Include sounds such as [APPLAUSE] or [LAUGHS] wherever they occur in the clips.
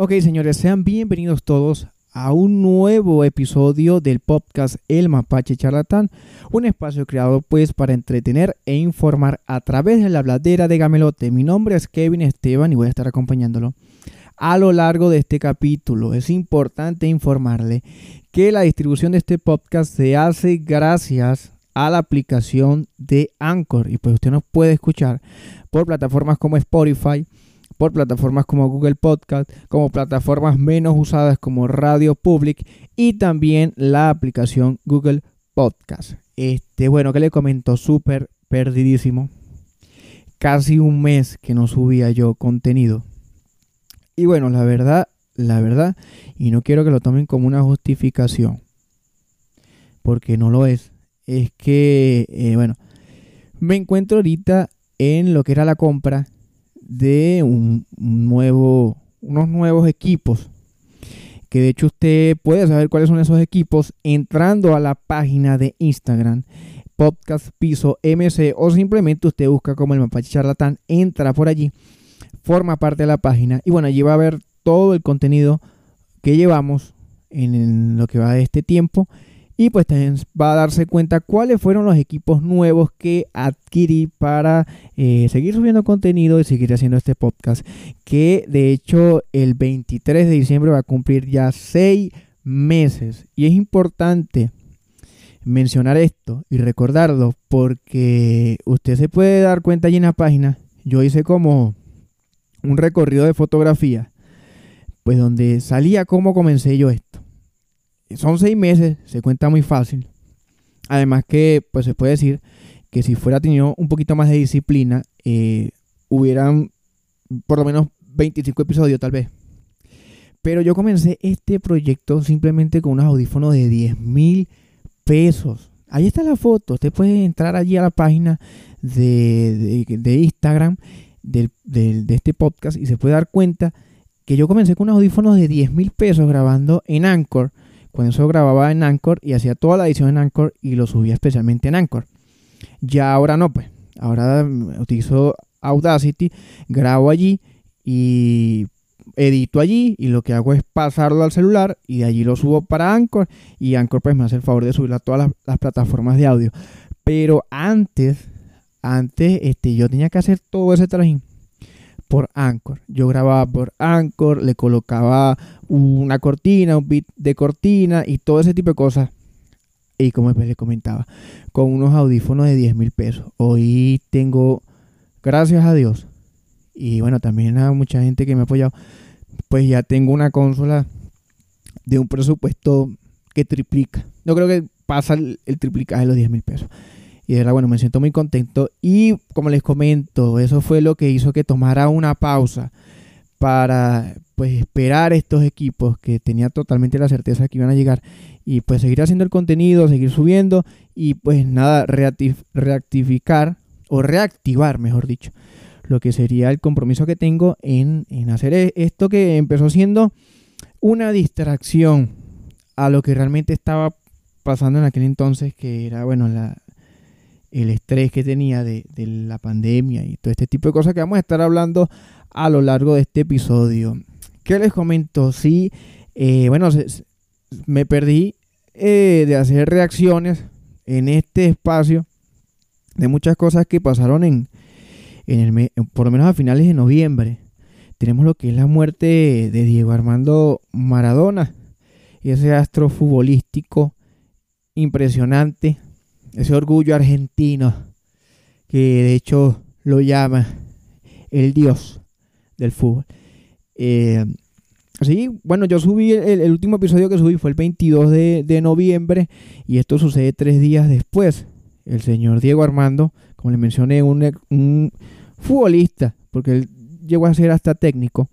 Ok, señores, sean bienvenidos todos a un nuevo episodio del podcast El Mapache Charlatán, un espacio creado pues para entretener e informar a través de la bladera de Gamelote. Mi nombre es Kevin Esteban y voy a estar acompañándolo. A lo largo de este capítulo es importante informarle que la distribución de este podcast se hace gracias a la aplicación de Anchor y pues usted nos puede escuchar por plataformas como Spotify, por plataformas como Google Podcast, como plataformas menos usadas como Radio Public y también la aplicación Google Podcast. Este, bueno, que le comento, súper perdidísimo. Casi un mes que no subía yo contenido. Y bueno, la verdad, la verdad, y no quiero que lo tomen como una justificación, porque no lo es, es que, eh, bueno, me encuentro ahorita en lo que era la compra de un, nuevo, unos nuevos equipos. Que de hecho usted puede saber cuáles son esos equipos entrando a la página de Instagram, Podcast Piso MC, o simplemente usted busca como el Mapache Charlatán, entra por allí, forma parte de la página y bueno, allí va a ver todo el contenido que llevamos en lo que va de este tiempo y pues también va a darse cuenta cuáles fueron los equipos nuevos que adquirí para eh, seguir subiendo contenido y seguir haciendo este podcast. Que de hecho el 23 de diciembre va a cumplir ya seis meses. Y es importante mencionar esto y recordarlo porque usted se puede dar cuenta allí en la página. Yo hice como un recorrido de fotografía, pues donde salía cómo comencé yo esto son seis meses, se cuenta muy fácil. Además que, pues se puede decir que si fuera tenido un poquito más de disciplina, eh, hubieran por lo menos 25 episodios tal vez. Pero yo comencé este proyecto simplemente con unos audífonos de 10 mil pesos. Ahí está la foto. Usted puede entrar allí a la página de, Instagram de este podcast y se puede dar cuenta que yo comencé con unos audífonos de 10 mil pesos grabando en Anchor cuando eso grababa en Anchor y hacía toda la edición en Anchor y lo subía especialmente en Anchor. Ya ahora no, pues. Ahora mm, utilizo Audacity, grabo allí y edito allí y lo que hago es pasarlo al celular y de allí lo subo para Anchor y Anchor pues me hace el favor de subirlo a todas las, plataformas de audio. Pero antes, antes este, yo tenía que hacer todo ese trajín por Anchor. Yo grababa por Anchor, le colocaba una cortina, un beat de cortina y todo ese tipo de cosas. Y como les comentaba, con unos audífonos de 10 mil pesos. Hoy tengo, gracias a Dios, y bueno, también a mucha gente que me ha apoyado, pues ya tengo una consola de un presupuesto que triplica. Yo creo que pasa el, el triplicaje de los 10 mil pesos. Y de verdad, bueno, me siento muy contento. Y como les comento, eso fue lo que hizo que tomara una pausa para pues esperar estos equipos que tenía totalmente la certeza que iban a llegar y pues seguir haciendo el contenido, seguir subiendo y pues nada, reactivar o reactivar, mejor dicho, lo que sería el compromiso que tengo en, en hacer e-, esto que empezó siendo una distracción a lo que realmente estaba pasando en aquel entonces, que era, bueno, la, el estrés que tenía de, la pandemia y todo este tipo de cosas que vamos a estar hablando a lo largo de este episodio. ¿Qué les comento? Sí, eh, bueno, me perdí eh, de hacer reacciones en este espacio de muchas cosas que pasaron en, en el por lo menos a finales de noviembre. Tenemos lo que es la muerte de Diego Armando Maradona, ese astro futbolístico impresionante ese orgullo argentino que de hecho lo llama el dios del fútbol. Eh, sí, bueno, yo subí el, último episodio que subí fue el 22 de, noviembre y esto sucede tres días después. El señor Diego Armando, como le mencioné, un, futbolista, porque él llegó a ser hasta técnico.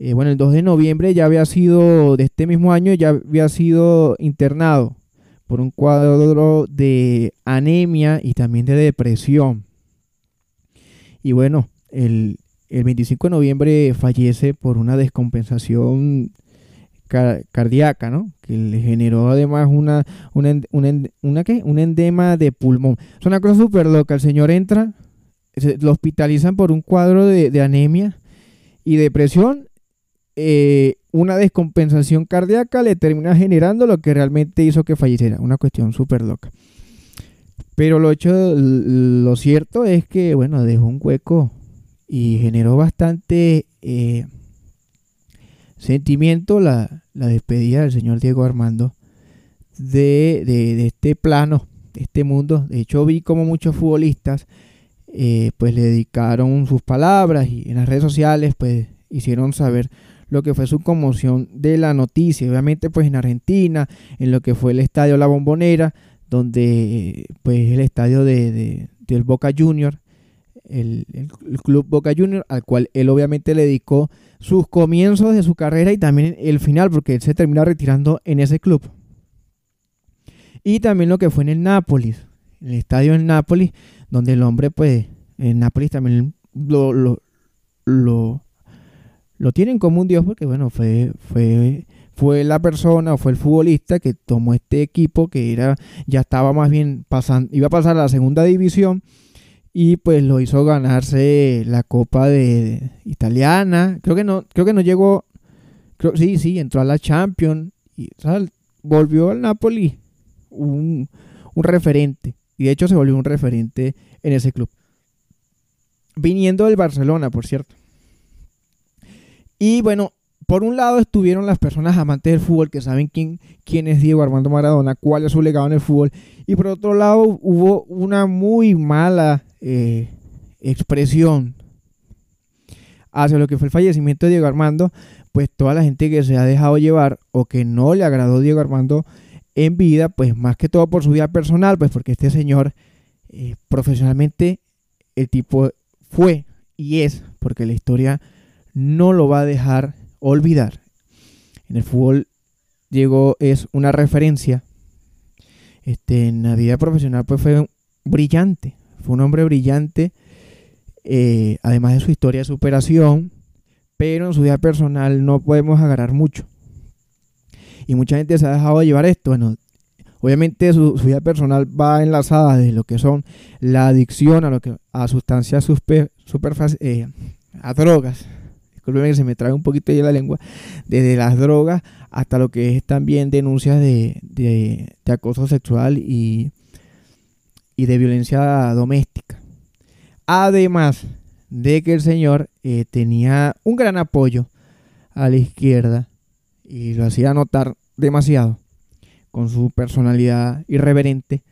Eh, bueno, el 2 de noviembre ya había sido, de este mismo año, ya había sido internado por un cuadro de anemia y también de depresión. Y bueno, el, 25 de noviembre fallece por una descompensación cardíaca, ¿no? Que le generó además una, una, un endema de pulmón. Es una cosa súper loca. El señor entra, lo hospitalizan por un cuadro de, de anemia y depresión eh, una descompensación cardíaca le termina generando lo que realmente hizo que falleciera. Una cuestión súper loca. Pero lo hecho, lo cierto es que, bueno, dejó un hueco y generó bastante eh, sentimiento la, despedida del señor Diego Armando de, este plano, de este mundo. De hecho, vi como muchos futbolistas eh, pues le dedicaron sus palabras y en las redes sociales pues hicieron saber lo que fue su conmoción de la noticia. Obviamente pues en Argentina, en lo que fue el estadio La Bombonera, donde pues el estadio de, del Boca Junior, el, club Boca Junior, al cual él obviamente le dedicó sus comienzos de su carrera y también el final, porque él se termina retirando en ese club. Y también lo que fue en el Nápoles, el estadio en Nápoles, donde el hombre pues en Nápoles también lo, lo, lo tienen como un dios porque bueno, fue, fue fue la persona o fue el futbolista que tomó este equipo que era ya estaba más bien pasando iba a pasar a la segunda división y pues lo hizo ganarse la Copa de, italiana. Creo que no creo que no llegó sí sí entró a la Champions y volvió al Napoli un, un referente y de hecho se volvió un referente en ese club. Viniendo del Barcelona por cierto y bueno por un lado estuvieron las personas amantes del fútbol que saben quién, quién es Diego Armando Maradona, cuál es su legado en el fútbol. Y por otro lado hubo una muy mala eh, expresión hacia lo que fue el fallecimiento de Diego Armando, pues toda la gente que se ha dejado llevar o que no le agradó Diego Armando en vida, pues más que todo por su vida personal, pues porque este señor eh, profesionalmente el tipo fue y es, porque la historia no lo va a dejar olvidar. En el fútbol, Diego es una referencia. Este, en la vida profesional, pues fue brillante. Fue un hombre brillante, eh, además de su historia de superación. Pero en su vida personal no podemos agarrar mucho. Y mucha gente se ha dejado llevar esto. Bueno, obviamente su, vida personal va enlazada de lo que son la adicción a lo que a sustancias super eh, a drogas se me trae un poquito de la lengua, desde las drogas hasta lo que es también denuncias de, acoso sexual y, y, de violencia doméstica. Además de que el señor eh, tenía un gran apoyo a la izquierda y lo hacía notar demasiado con su personalidad irreverente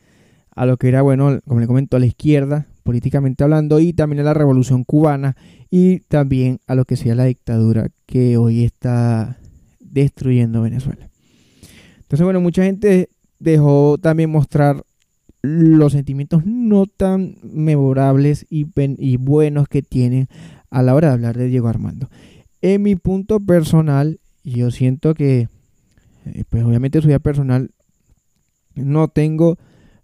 a lo que era, bueno, como le comento, a la izquierda, políticamente hablando, y también a la revolución cubana y también a lo que sea la dictadura que hoy está destruyendo Venezuela. Entonces, bueno, mucha gente dejó también mostrar los sentimientos no tan memorables y, buenos que tienen a la hora de hablar de Diego Armando. En mi punto personal, yo siento que, eh, pues obviamente su vida personal, no tengo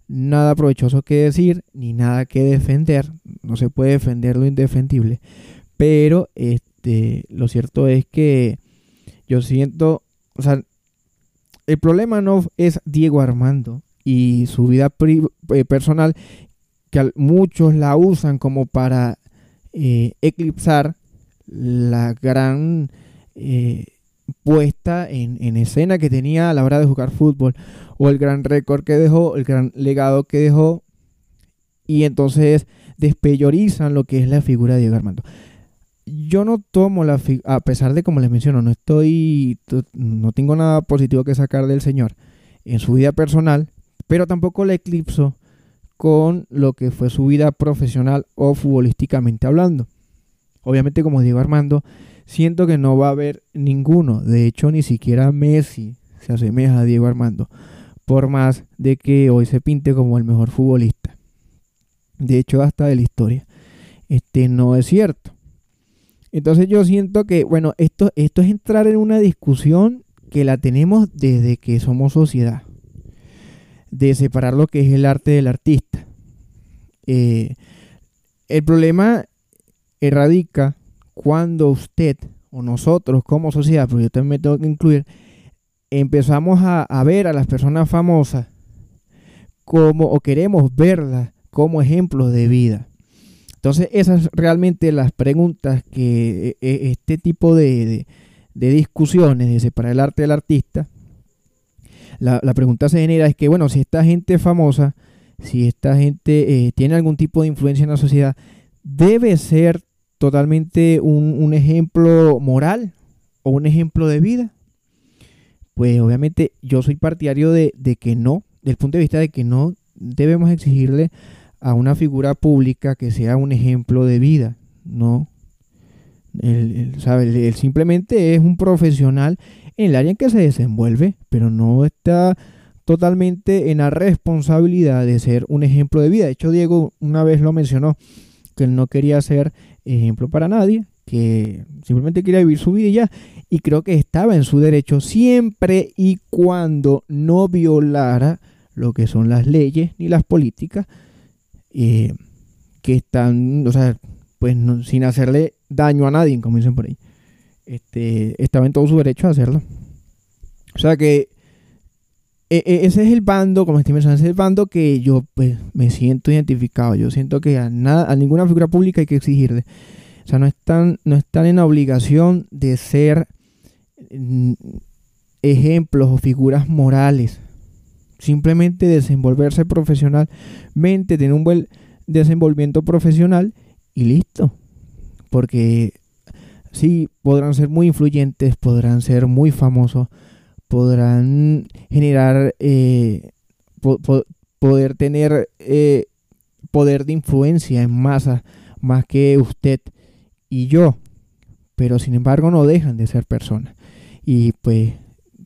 nada provechoso que decir ni nada que defender. No se puede defender lo indefendible. Pero este, lo cierto es que yo siento, o sea, el problema no es Diego Armando y su vida eh, personal, que muchos la usan como para eh, eclipsar la gran eh, puesta en, en, escena que tenía a la hora de jugar fútbol, o el gran récord que dejó, el gran legado que dejó, y entonces despellorizan lo que es la figura de Diego Armando yo no tomo la a pesar de como les menciono, no estoy no tengo nada positivo que sacar del señor en su vida personal, pero tampoco la eclipso con lo que fue su vida profesional o futbolísticamente hablando. Obviamente, como digo Armando, siento que no va a haber ninguno, de hecho ni siquiera Messi se asemeja a Diego Armando, por más de que hoy se pinte como el mejor futbolista. De hecho, hasta de la historia. Este no es cierto. Entonces yo siento que, bueno, esto, esto es entrar en una discusión que la tenemos desde que somos sociedad, de separar lo que es el arte del artista. Eh, el problema radica cuando usted o nosotros como sociedad, porque yo también me tengo que incluir, empezamos a, ver a las personas famosas como, o queremos verlas como ejemplos de vida. Entonces, esas realmente las preguntas que e, e, este tipo de, de discusiones, de separar el arte del artista, la, pregunta se genera es que, bueno, si esta gente famosa, si esta gente eh, tiene algún tipo de influencia en la sociedad, debe ser totalmente un, ejemplo moral o un ejemplo de vida. Pues obviamente yo soy partidario de, que no, del punto de vista de que no debemos exigirle a una figura pública que sea un ejemplo de vida, no. Él, simplemente es un profesional en el área en que se desenvuelve, pero no está totalmente en la responsabilidad de ser un ejemplo de vida. De hecho, Diego una vez lo mencionó, que él no quería ser ejemplo para nadie, que simplemente quería vivir su vida y ya. Y creo que estaba en su derecho siempre y cuando no violara lo que son las leyes ni las políticas eh, que están, o sea, pues sin hacerle daño a nadie, como dicen por ahí este, estaba en todo su derecho a hacerlo. O sea que ese es el bando, como ese es el bando que yo pues, me siento identificado. Yo siento que a, nada, a ninguna figura pública hay que exigirle. O sea, no están, no están en la obligación de ser mm, ejemplos o figuras morales. Simplemente desenvolverse profesionalmente, tener un buen desenvolvimiento profesional y listo. Porque sí, podrán ser muy influyentes, podrán ser muy famosos, podrán generar, eh, poder tener eh, poder de influencia en masa más que usted y yo, pero sin embargo no dejan de ser personas. Y pues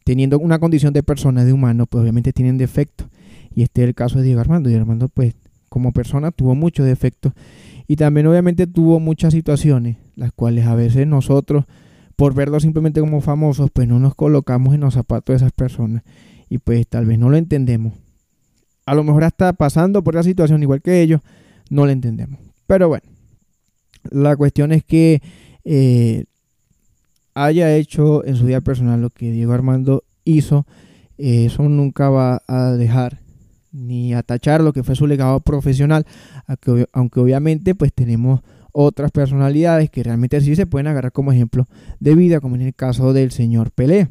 teniendo una condición de persona, de humano, pues obviamente tienen defectos. Y este es el caso de Diego Armando. Diego Armando pues como persona tuvo muchos defectos y también obviamente tuvo muchas situaciones, las cuales a veces nosotros, por verlo simplemente como famosos, pues no nos colocamos en los zapatos de esas personas. Y pues tal vez no lo entendemos. A lo mejor hasta pasando por la situación igual que ellos, no lo entendemos. Pero bueno, la cuestión es que eh, haya hecho en su vida personal lo que Diego Armando hizo, eh, eso nunca va a dejar ni a lo que fue su legado profesional, aunque obviamente pues tenemos otras personalidades que realmente sí se pueden agarrar como ejemplo de vida, como en el caso del señor Pelé,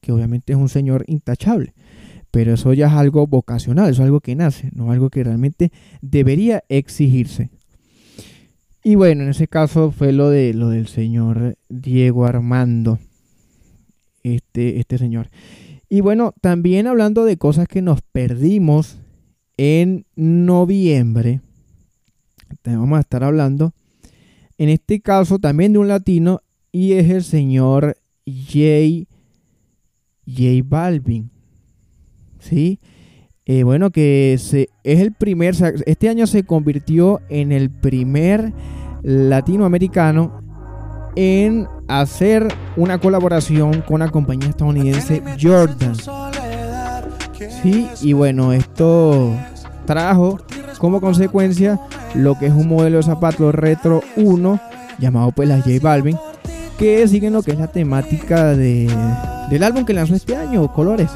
que obviamente es un señor intachable, pero eso ya es algo vocacional, eso es algo que nace, no algo que realmente debería exigirse. Y bueno, en ese caso fue lo de lo del señor Diego Armando, este, este señor. Y bueno, también hablando de cosas que nos perdimos en noviembre, vamos a estar hablando, en este caso también de un latino, y es el señor J. J Balvin. ¿Sí? Eh, bueno, que se, es el primer, este año se convirtió en el primer latinoamericano en hacer una colaboración con la compañía estadounidense Jordan. Sí, y bueno, esto trajo como consecuencia lo que es un modelo de zapatos retro 1 llamado pues la J Balvin que siguen lo que es la temática de, del álbum que lanzó este año, Colores.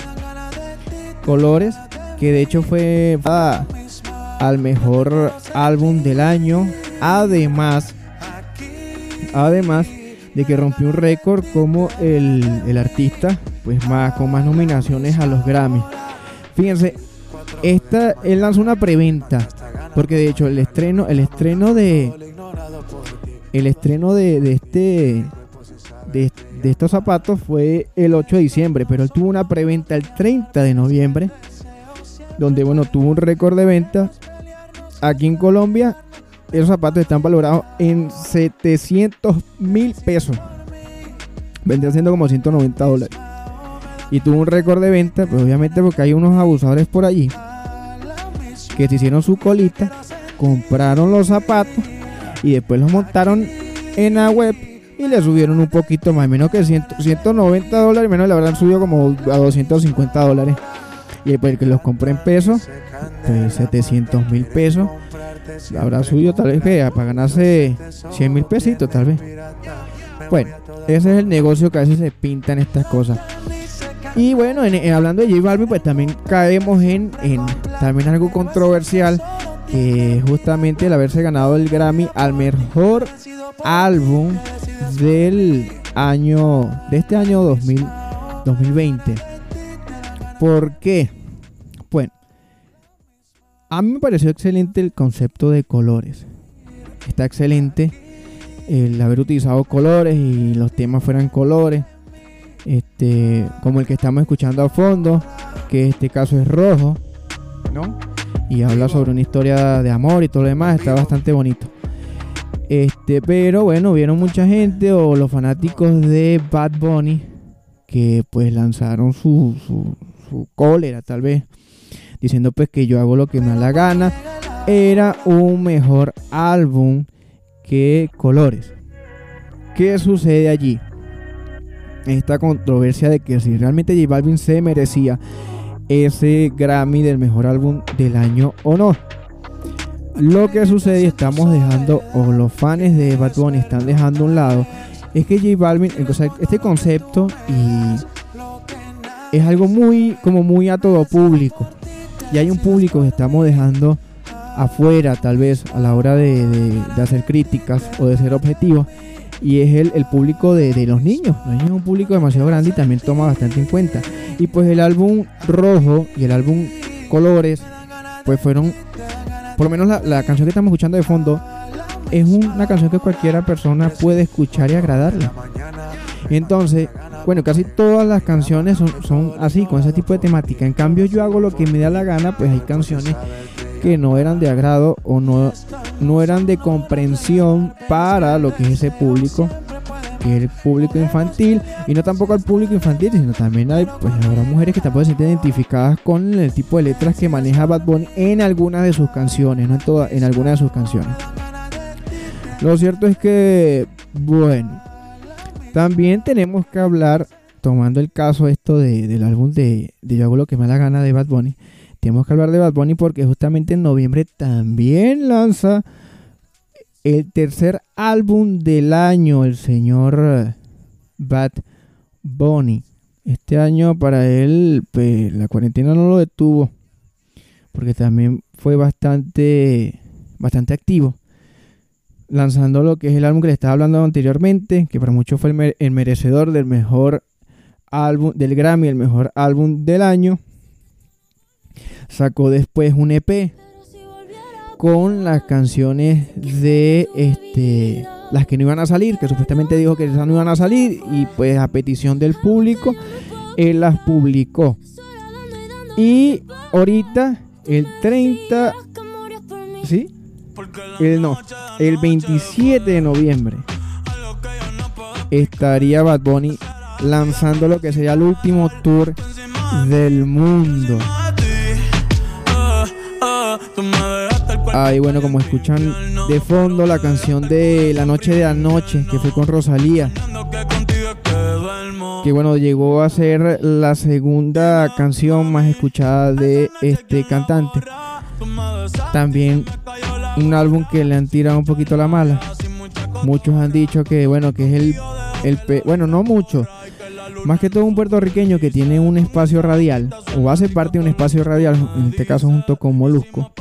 Colores, que de hecho fue al mejor álbum del año. Además, además de que rompió un récord como el, artista pues más con más nominaciones a los Grammy. Fíjense, esta él lanzó una preventa porque de hecho el estreno el estreno de el estreno de, este de, de, estos zapatos fue el 8 de diciembre, pero él tuvo una preventa el 30 de noviembre donde bueno, tuvo un récord de venta aquí en Colombia esos zapatos están valorados en 700 mil pesos. Vendría siendo como 190 dólares. Y tuvo un récord de venta, pues obviamente porque hay unos abusadores por allí que se hicieron su colita, compraron los zapatos y después los montaron en la web y le subieron un poquito más, menos que 190 dólares, menos le habrán subido como a 250 dólares. Y después el que los compré en pesos, pues 700 mil pesos habrá suyo tal vez que para ganarse 100 mil pesitos tal vez. Bueno, ese es el negocio que a veces se pintan estas cosas. Y bueno, hablando de J Balvin, pues también caemos en, en también algo controversial, que justamente el haberse ganado el Grammy al mejor álbum del año, de este año 2000, 2020. ¿Por qué? Bueno, a mí me pareció excelente el concepto de colores. Está excelente el haber utilizado colores y los temas fueran colores. Este, como el que estamos escuchando a fondo, que este caso es rojo, ¿no? Y habla sobre una historia de amor y todo lo demás, está bastante bonito. Este, pero bueno, vieron mucha gente o los fanáticos de Bad Bunny que pues lanzaron su, su, su cólera tal vez, diciendo pues que yo hago lo que me da la gana. Era un mejor álbum que Colores. ¿Qué sucede allí? Esta controversia de que si realmente J Balvin se merecía ese Grammy del mejor álbum del año o no. Lo que sucede y estamos dejando, o los fans de Bad Bunny están dejando a un lado, es que J Balvin, este concepto y es algo muy, como muy a todo público. Y hay un público que estamos dejando afuera, tal vez, a la hora de, hacer críticas o de ser objetivos. Y es el, el público de, de, los niños. Los niños es un público demasiado grande y también toma bastante en cuenta. Y pues el álbum Rojo y el álbum Colores, pues fueron por lo menos la, canción que estamos escuchando de fondo es una canción que cualquiera persona puede escuchar y agradarle. Entonces, bueno, casi todas las canciones son, son, así, con ese tipo de temática. En cambio, yo hago lo que me da la gana, pues hay canciones que no eran de agrado o no, no eran de comprensión para lo que es ese público el público infantil y no tampoco al público infantil, sino también hay, pues habrá mujeres que también se sienten identificadas con el tipo de letras que maneja Bad Bunny en algunas de sus canciones, no en todas, en algunas de sus canciones. Lo cierto es que, bueno, también tenemos que hablar, tomando el caso esto de, del álbum de, de Yo hago lo que me da la gana de Bad Bunny, tenemos que hablar de Bad Bunny porque justamente en noviembre también lanza el tercer álbum del año, el señor Bad Bunny. Este año para él pues, la cuarentena no lo detuvo, porque también fue bastante, bastante activo, lanzando lo que es el álbum que le estaba hablando anteriormente, que para muchos fue el, el merecedor del mejor álbum del Grammy, el mejor álbum del año. Sacó después un EP con las canciones de este las que no iban a salir, que supuestamente dijo que esas no iban a salir y pues a petición del público él las publicó. Y ahorita el 30 ¿Sí? El no, el 27 de noviembre estaría Bad Bunny lanzando lo que sería el último tour del mundo. Ahí bueno, como escuchan de fondo la canción de La Noche de Anoche, que fue con Rosalía. Que bueno, llegó a ser la segunda canción más escuchada de este cantante. También un álbum que le han tirado un poquito la mala. Muchos han dicho que bueno, que es el, el bueno, no mucho. Más que todo un puertorriqueño que tiene un espacio radial, o hace parte de un espacio radial, en este caso junto con Molusco,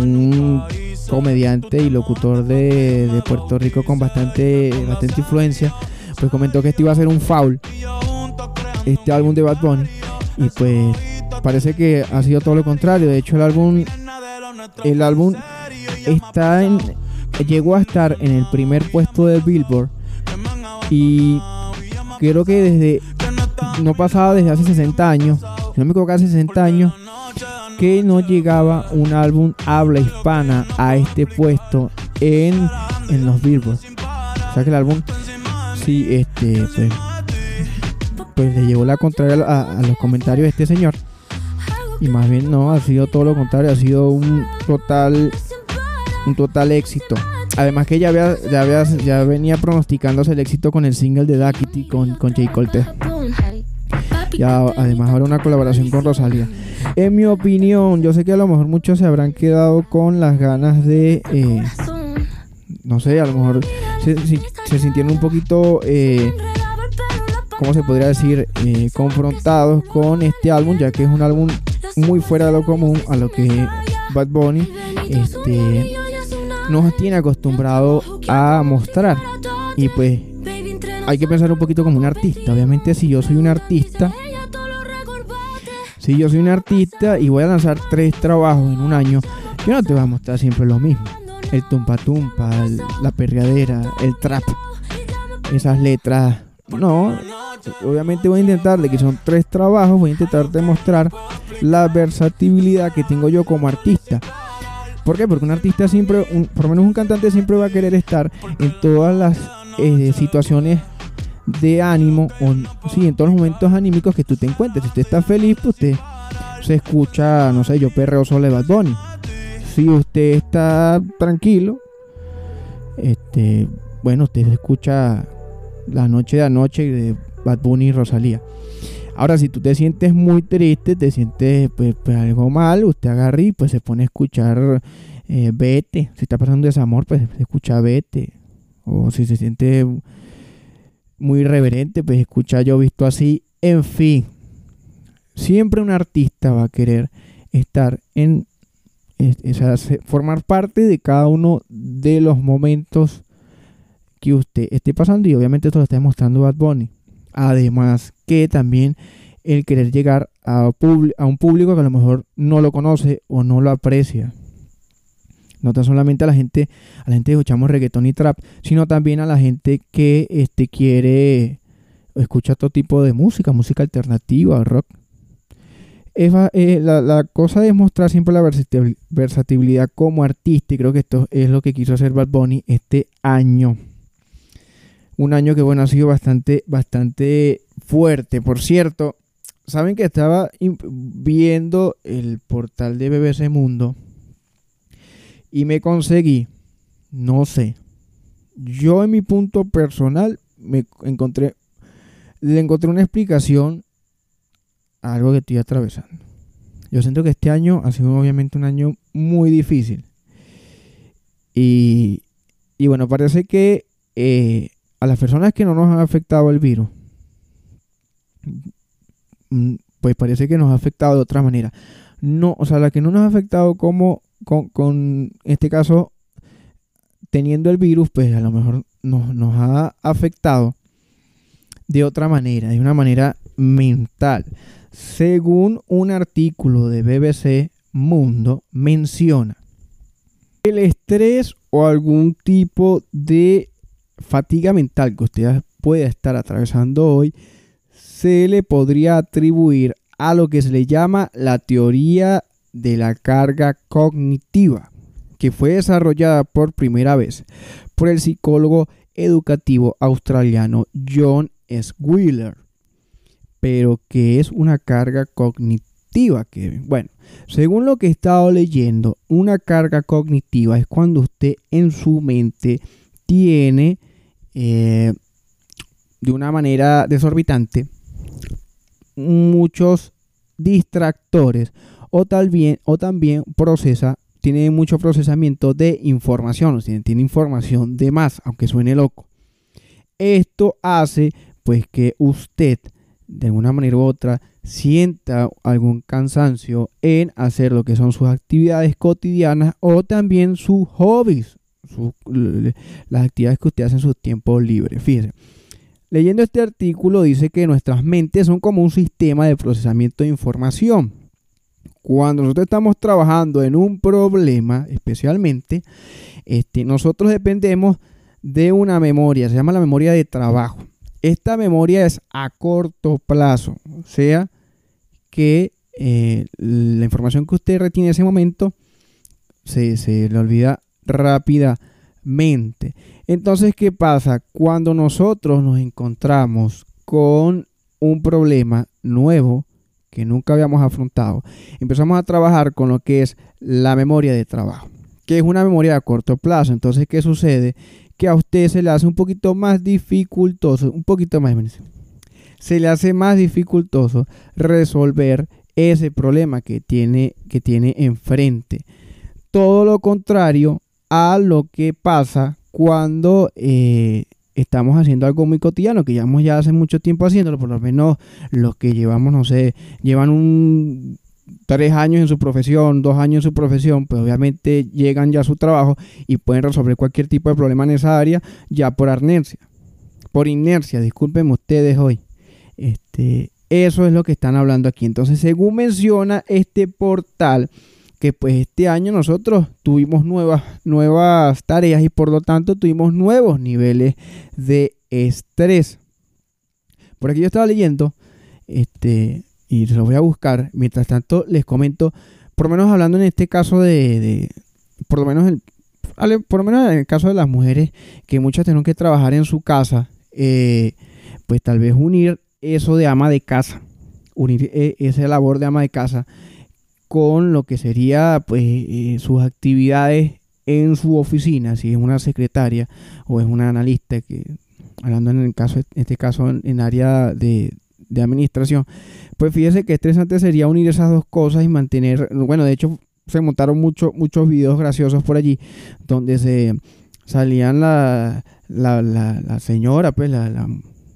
un comediante y locutor de, Puerto Rico con bastante, bastante influencia, pues comentó que este iba a ser un foul, este álbum de Bad Bunny, y pues parece que ha sido todo lo contrario. De hecho, el álbum, el álbum está en, llegó a estar en el primer puesto de Billboard y creo que desde no pasaba desde hace 60 años, no me equivoco, hace 60 años que no llegaba un álbum habla hispana a este puesto en, en los Billboard. O sea que el álbum sí, este, pues, pues le llegó la contraria a, los comentarios de este señor. Y más bien no, ha sido todo lo contrario, ha sido un total, un total éxito. Además que ya había, ya había, ya venía pronosticándose el éxito con el single de Duckity con, con Jay Colte. Ya además ahora una colaboración con Rosalía. En mi opinión, yo sé que a lo mejor muchos se habrán quedado con las ganas de, eh, no sé, a lo mejor se, sintieron un poquito, eh, ¿cómo se podría decir? Eh, confrontados con este álbum, ya que es un álbum muy fuera de lo común a lo que Bad Bunny este, nos tiene acostumbrado a mostrar. Y pues hay que pensar un poquito como un artista. Obviamente si yo soy un artista, si yo soy un artista y voy a lanzar tres trabajos en un año, yo no te voy a mostrar siempre lo mismo. El tumpa tumpa, la perreadera, el trap, esas letras. No, obviamente voy a intentar de que son tres trabajos, voy a intentar demostrar la versatilidad que tengo yo como artista. ¿Por qué? Porque un artista siempre, por lo menos un cantante siempre va a querer estar en todas las eh, situaciones de ánimo o sí, en todos los momentos anímicos que tú te encuentres. Si usted está feliz, pues usted se escucha, no sé, yo perreo solo de Bad Bunny. Si usted está tranquilo, este, bueno, usted escucha La Noche de Anoche de Bad Bunny y Rosalía. Ahora, si tú te sientes muy triste, te sientes pues, pues algo mal, usted agarra y pues se pone a escuchar eh, Vete. Si está pasando desamor, pues escucha Vete. O si se siente muy irreverente, pues escucha Yo Visto Así. En fin, siempre un artista va a querer estar en, formar parte de cada uno de los momentos que usted esté pasando y obviamente esto lo está demostrando Bad Bunny. Además que también el querer llegar a, un público que a lo mejor no lo conoce o no lo aprecia. No tan solamente a la gente, a la gente que escuchamos reggaetón y trap, sino también a la gente que este, quiere escuchar todo tipo de música, música alternativa, rock. Eh, la, la, cosa de mostrar siempre la versatilidad como artista, y creo que esto es lo que quiso hacer Bad Bunny este año un año que bueno ha sido bastante, bastante fuerte. Por cierto, saben que estaba viendo el portal de BBC Mundo y me conseguí, no sé, yo en mi punto personal me encontré, le encontré una explicación a algo que estoy atravesando. Yo siento que este año ha sido obviamente un año muy difícil. Y, y bueno, parece que eh, a las personas que no nos han afectado el virus, mm, pues parece que nos ha afectado de otra manera. No, o sea, la que no nos ha afectado como con, con este caso, teniendo el virus, pues a lo mejor nos, nos ha afectado de otra manera, de una manera mental. Según un artículo de BBC Mundo, menciona el estrés o algún tipo de fatiga mental que usted puede estar atravesando hoy se le podría atribuir a lo que se le llama la teoría de la carga cognitiva, que fue desarrollada por primera vez por el psicólogo educativo australiano John S. Wheeler. Pero que es una carga cognitiva, que bueno, según lo que he estado leyendo, una carga cognitiva es cuando usted en su mente tiene eh, de una manera desorbitante muchos distractores o, tal bien, o también procesa, tiene mucho procesamiento de información, o sea, tiene información de más, aunque suene loco. Esto hace pues que usted de alguna manera u otra sienta algún cansancio en hacer lo que son sus actividades cotidianas o también sus hobbies las actividades que usted hace en su tiempo libre. Fíjense. Leyendo este artículo dice que nuestras mentes son como un sistema de procesamiento de información. Cuando nosotros estamos trabajando en un problema, especialmente, este, nosotros dependemos de una memoria, se llama la memoria de trabajo. Esta memoria es a corto plazo, o sea que eh, la información que usted retiene en ese momento se, se le olvida rápidamente. Entonces, ¿qué pasa? Cuando nosotros nos encontramos con un problema nuevo que nunca habíamos afrontado, empezamos a trabajar con lo que es la memoria de trabajo, que es una memoria a corto plazo. Entonces, ¿qué sucede? Que a usted se le hace un poquito más dificultoso, un poquito más, se le hace más dificultoso resolver ese problema que tiene, que tiene enfrente. Todo lo contrario a lo que pasa cuando eh, estamos haciendo algo muy cotidiano, que llevamos ya hace mucho tiempo haciéndolo, por lo menos los que llevamos, no sé, llevan un tres años en su profesión, dos años en su profesión, pues obviamente llegan ya a su trabajo y pueden resolver cualquier tipo de problema en esa área ya por arnencia. por inercia, disculpen ustedes hoy. Este, eso es lo que están hablando aquí. Entonces, según menciona este portal, que pues este año nosotros tuvimos nuevas, nuevas tareas y por lo tanto tuvimos nuevos niveles de estrés. Por aquí yo estaba leyendo, este, y se lo voy a buscar. Mientras tanto, les comento, por lo menos hablando en este caso de, por lo menos el, por lo menos en el caso de las mujeres que muchas tienen que trabajar en su casa, eh, pues tal vez unir eso de ama de casa, unir eh, esa labor de ama de casa con lo que sería pues eh, sus actividades en su oficina, si es una secretaria o es una analista que hablando en el caso, en este caso en, área de, administración, pues fíjese que estresante sería unir esas dos cosas y mantener, bueno, de hecho se montaron muchos muchos videos graciosos por allí, donde se salían la, la, la, señora, pues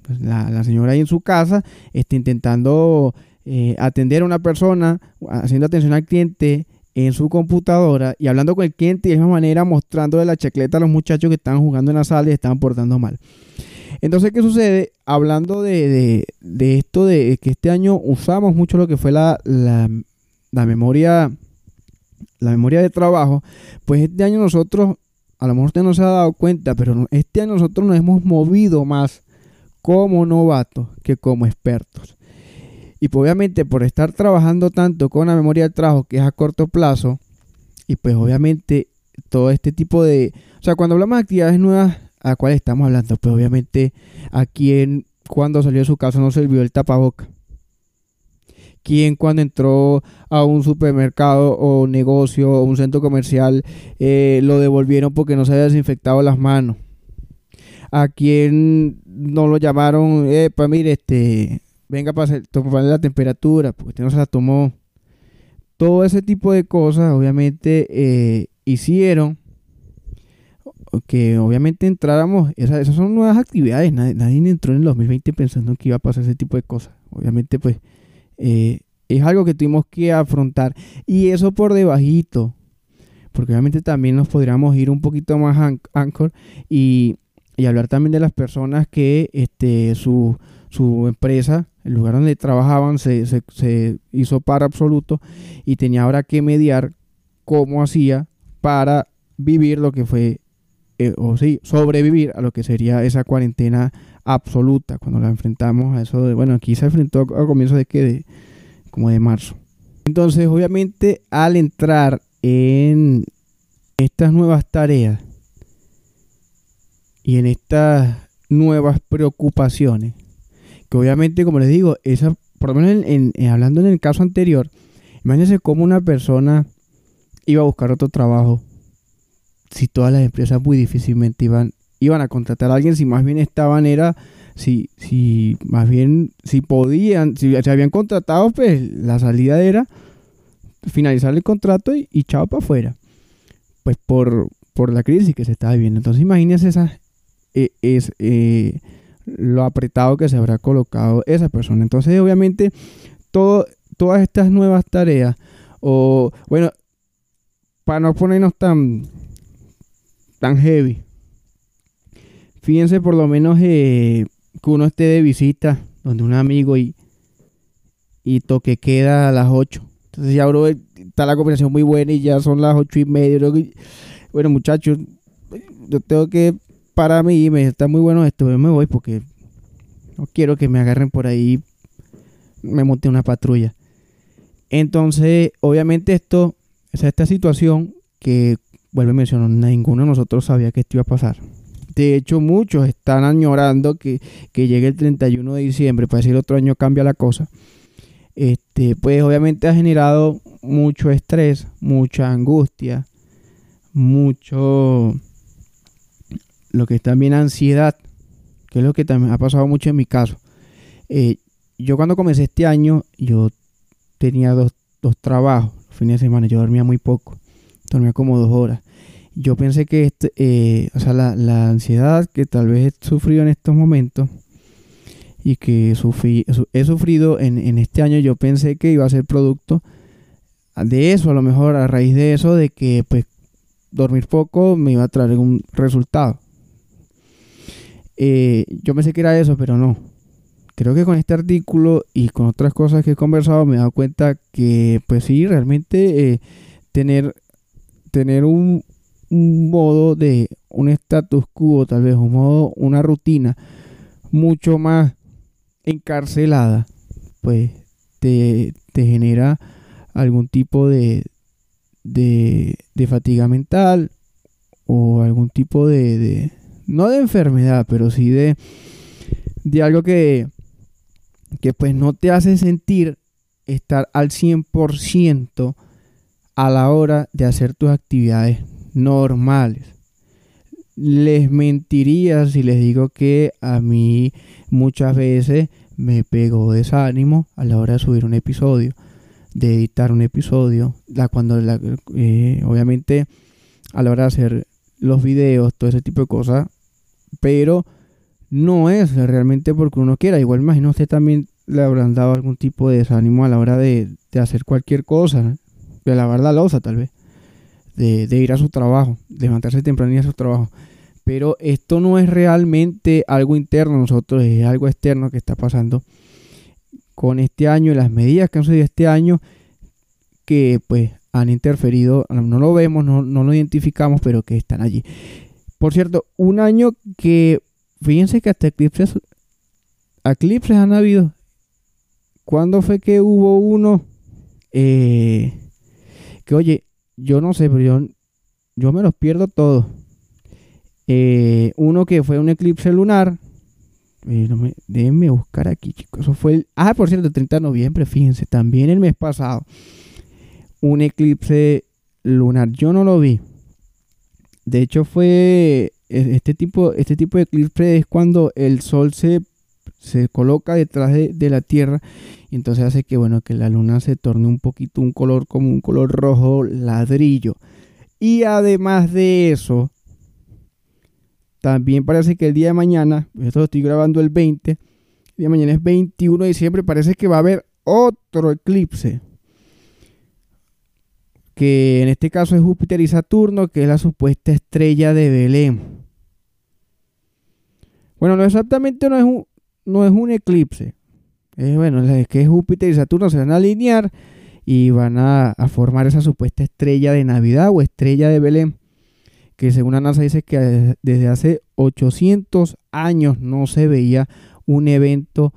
pues, la, la, señora ahí en su casa, este, intentando eh, atender a una persona, haciendo atención al cliente en su computadora y hablando con el cliente de esa manera mostrando de la chacleta a los muchachos que estaban jugando en la sala y estaban portando mal. Entonces, ¿qué sucede? Hablando de, esto, de que este año usamos mucho lo que fue la, la, memoria la memoria de trabajo, pues este año nosotros, a lo mejor usted no se ha dado cuenta, pero este año nosotros nos hemos movido más como novatos que como expertos. Y pues obviamente por estar trabajando tanto con la memoria de trabajo que es a corto plazo, y pues obviamente todo este tipo de... O sea, cuando hablamos de actividades nuevas, a cuál estamos hablando. Pues obviamente a quien cuando salió de su casa no se vio el tapaboca. Quien cuando entró a un supermercado o negocio o un centro comercial eh, lo devolvieron porque no se había desinfectado las manos. A quien no lo llamaron, eh, pues mire, este, venga para tomarle la temperatura, porque usted no se la tomó. Todo ese tipo de cosas obviamente eh, hicieron que obviamente entráramos, esas, son nuevas actividades, nadie, entró en el 2020 pensando que iba a pasar ese tipo de cosas. Obviamente pues eh, es algo que tuvimos que afrontar y eso por debajito, porque obviamente también nos podríamos ir un poquito más anchor y, y hablar también de las personas que este, su, su empresa, el lugar donde trabajaban, se, se, se hizo para absoluto y tenía ahora que mediar cómo hacía para vivir lo que fue eh, o sí, sobrevivir a lo que sería esa cuarentena absoluta cuando la enfrentamos a eso de, bueno, aquí se enfrentó a comienzos de que, de, como de marzo. Entonces, obviamente, al entrar en estas nuevas tareas y en estas nuevas preocupaciones, que obviamente, como les digo, esa, por lo menos en, hablando en el caso anterior, imagínense cómo una persona iba a buscar otro trabajo si todas las empresas muy difícilmente iban, iban a contratar a alguien, si más bien estaban era, si, si más bien, si podían, si se habían contratado, pues la salida era finalizar el contrato y, y chao para afuera. Pues por, por la crisis que se estaba viviendo. Entonces imagínense esa, eh, es, eh, lo apretado que se habrá colocado esa persona. Entonces obviamente todo, todas estas nuevas tareas, o bueno, para no ponernos tan tan heavy. Fíjense por lo menos eh, que uno esté de visita donde un amigo y, y toque queda a las 8. Entonces ya bro, está la conversación muy buena y ya son las 8 y media. Bueno muchachos, yo tengo que para mí me está muy bueno esto, yo me voy porque no quiero que me agarren por ahí, me monte una patrulla. Entonces, obviamente esto, o esta situación que vuelve a mencionar, ninguno de nosotros sabía que esto iba a pasar. De hecho, muchos están añorando que, llegue el 31 de diciembre, para decir otro año cambia la cosa. Este, pues obviamente ha generado mucho estrés, mucha angustia, mucho lo que es también ansiedad, que es lo que también ha pasado mucho en mi caso. Eh, yo cuando comencé este año, yo tenía dos, dos trabajos, fines de semana, yo dormía muy poco, dormía como dos horas yo pensé que este, eh, o sea, la, ansiedad que tal vez he sufrido en estos momentos y que sufrí, he sufrido en, este año, yo pensé que iba a ser producto de eso, a lo mejor a raíz de eso, de que pues dormir poco me iba a traer un resultado. Eh, yo pensé que era eso, pero no. Creo que con este artículo y con otras cosas que he conversado me he dado cuenta que, pues sí, realmente eh, tener, tener un, un modo de un status quo, tal vez un modo, una rutina mucho más encarcelada, pues te, genera algún tipo de, de, fatiga mental o algún tipo de, no de enfermedad, pero sí de, de algo que, que pues no te hace sentir estar al 100% a la hora de hacer tus actividades normales. Les mentiría si les digo que a mí muchas veces me pegó desánimo a la hora de subir un episodio, de editar un episodio, la, cuando la, eh, obviamente a la hora de hacer los videos, todo ese tipo de cosas, pero no es realmente porque uno quiera. Igual imagino usted también le habrán dado algún tipo de desánimo a la hora de, hacer cualquier cosa, de lavar la losa tal vez, de, de ir a su trabajo, levantarse temprano y ir a su trabajo pero esto no es realmente algo interno nosotros, es algo externo que está pasando con este año y las medidas que han sucedido este año que pues han interferido, no lo vemos, no, lo identificamos, pero que están allí. Por cierto, un año que, fíjense que hasta eclipses, eclipses han habido. ¿Cuándo fue que hubo uno? Eh, que oye, yo no sé, pero yo, yo me los pierdo todos. Eh, uno que fue un eclipse lunar. Eh, déjenme buscar aquí, chicos. Eso fue el. Ah, por cierto, el 30 de noviembre, fíjense, también el mes pasado. Un eclipse lunar. Yo no lo vi. De hecho, fue. E, este tipo, este tipo de eclipse es cuando el sol se, se coloca detrás de, de la Tierra. Y entonces hace que, bueno, que la luna se torne un poquito un color como un color rojo ladrillo. Y además de eso, también parece que el día de mañana, esto lo estoy grabando el 20, el día de mañana es 21 de diciembre, parece que va a haber otro eclipse. Que en este caso es Júpiter y Saturno, que es la supuesta estrella de Belén. Bueno, no exactamente no es un, no es un eclipse. Es, bueno, es que Júpiter y Saturno se van a alinear y van a formar esa supuesta estrella de Navidad o estrella de Belén que según la NASA dice que desde hace 800 años no se veía un evento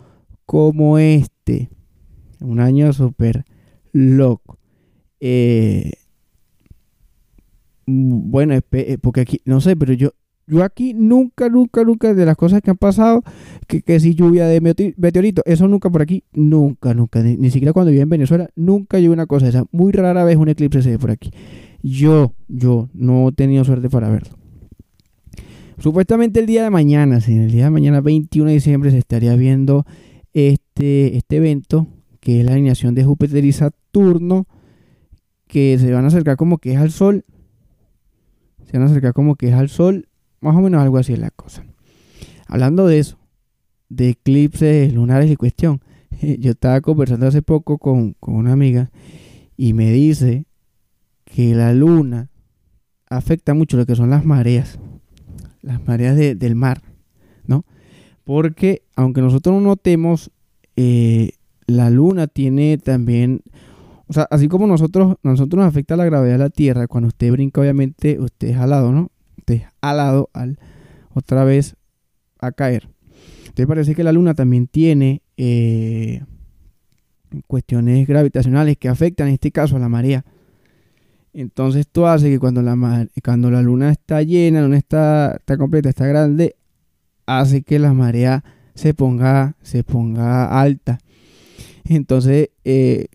como este. Un año súper loco. Eh, bueno, eh, porque aquí, no sé, pero yo, yo aquí nunca, nunca, nunca de las cosas que han pasado, que, que si lluvia de meteorito, eso nunca por aquí, nunca, nunca, ni, siquiera cuando vivía en Venezuela, nunca llegó una cosa esa. Muy rara vez un eclipse se ve por aquí. Yo, yo no he tenido suerte para verlo. Supuestamente el día de mañana, sí, el día de mañana 21 de diciembre se estaría viendo este, este evento, que es la alineación de Júpiter y Saturno, que se van a acercar como que es al Sol. Se van a acercar como que es al Sol, más o menos algo así es la cosa. Hablando de eso, de eclipses lunares y cuestión, [LAUGHS] yo estaba conversando hace poco con, con una amiga y me dice que la luna afecta mucho lo que son las mareas, las mareas del mar, ¿no? Porque aunque nosotros no notemos, eh, la luna tiene también, o sea, así como nosotros, nosotros nos afecta la gravedad de la Tierra, cuando usted brinca, obviamente, usted es alado, ¿no? Usted es alado al otra vez a caer. Entonces parece que la luna también tiene eh, cuestiones gravitacionales que afectan, en este caso, a la marea. Entonces esto hace que cuando la, cuando la luna está llena, no está, está completa, está grande, hace que la marea se ponga, se ponga alta. Entonces, eh,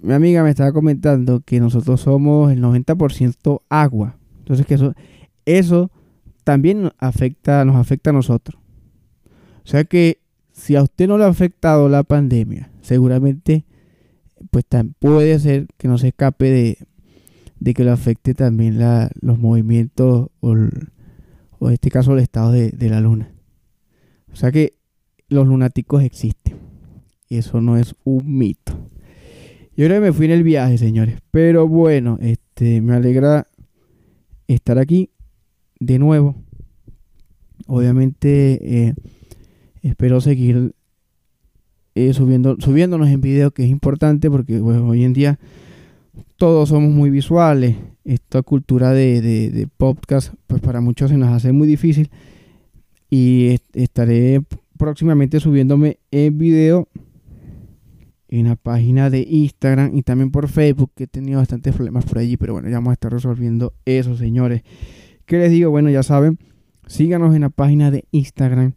mi amiga me estaba comentando que nosotros somos el 90% agua. Entonces, que eso, eso también afecta, nos afecta a nosotros. O sea que si a usted no le ha afectado la pandemia, seguramente pues puede ser que no se escape de, de que lo afecte también la, los movimientos o, en este caso el estado de, la luna. O sea que los lunáticos existen. Y eso no es un mito. Yo creo que me fui en el viaje, señores. Pero bueno, este, me alegra estar aquí de nuevo. Obviamente eh, espero seguir eh, subiendo, subiéndonos en video, que es importante porque hoy en día todos somos muy visuales. Esta cultura de, podcast, pues para muchos se nos hace muy difícil. Y estaré próximamente subiéndome en video en la página de Instagram y también por Facebook, que he tenido bastantes problemas por allí, pero bueno, ya vamos a estar resolviendo eso, señores. ¿Qué les digo? Bueno, ya saben, síganos en la página de Instagram,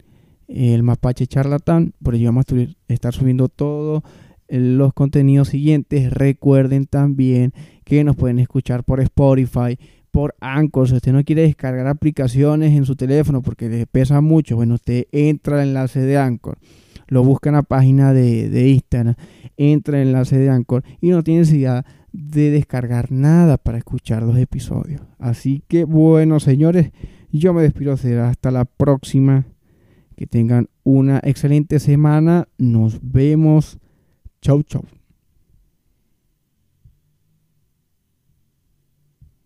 el Mapache Charlatán, por allí vamos a estar subiendo todos los contenidos siguientes. Recuerden también que nos pueden escuchar por Spotify, por Anchor. Si usted no quiere descargar aplicaciones en su teléfono porque le pesa mucho, bueno, usted entra al enlace de Anchor, lo busca en la página de, de Instagram, entra el enlace de Anchor y no tiene necesidad de descargar nada para escuchar los episodios. Así que bueno, señores, yo me despido. Será hasta la próxima. Que tengan una excelente semana. Nos vemos. Chau, chau.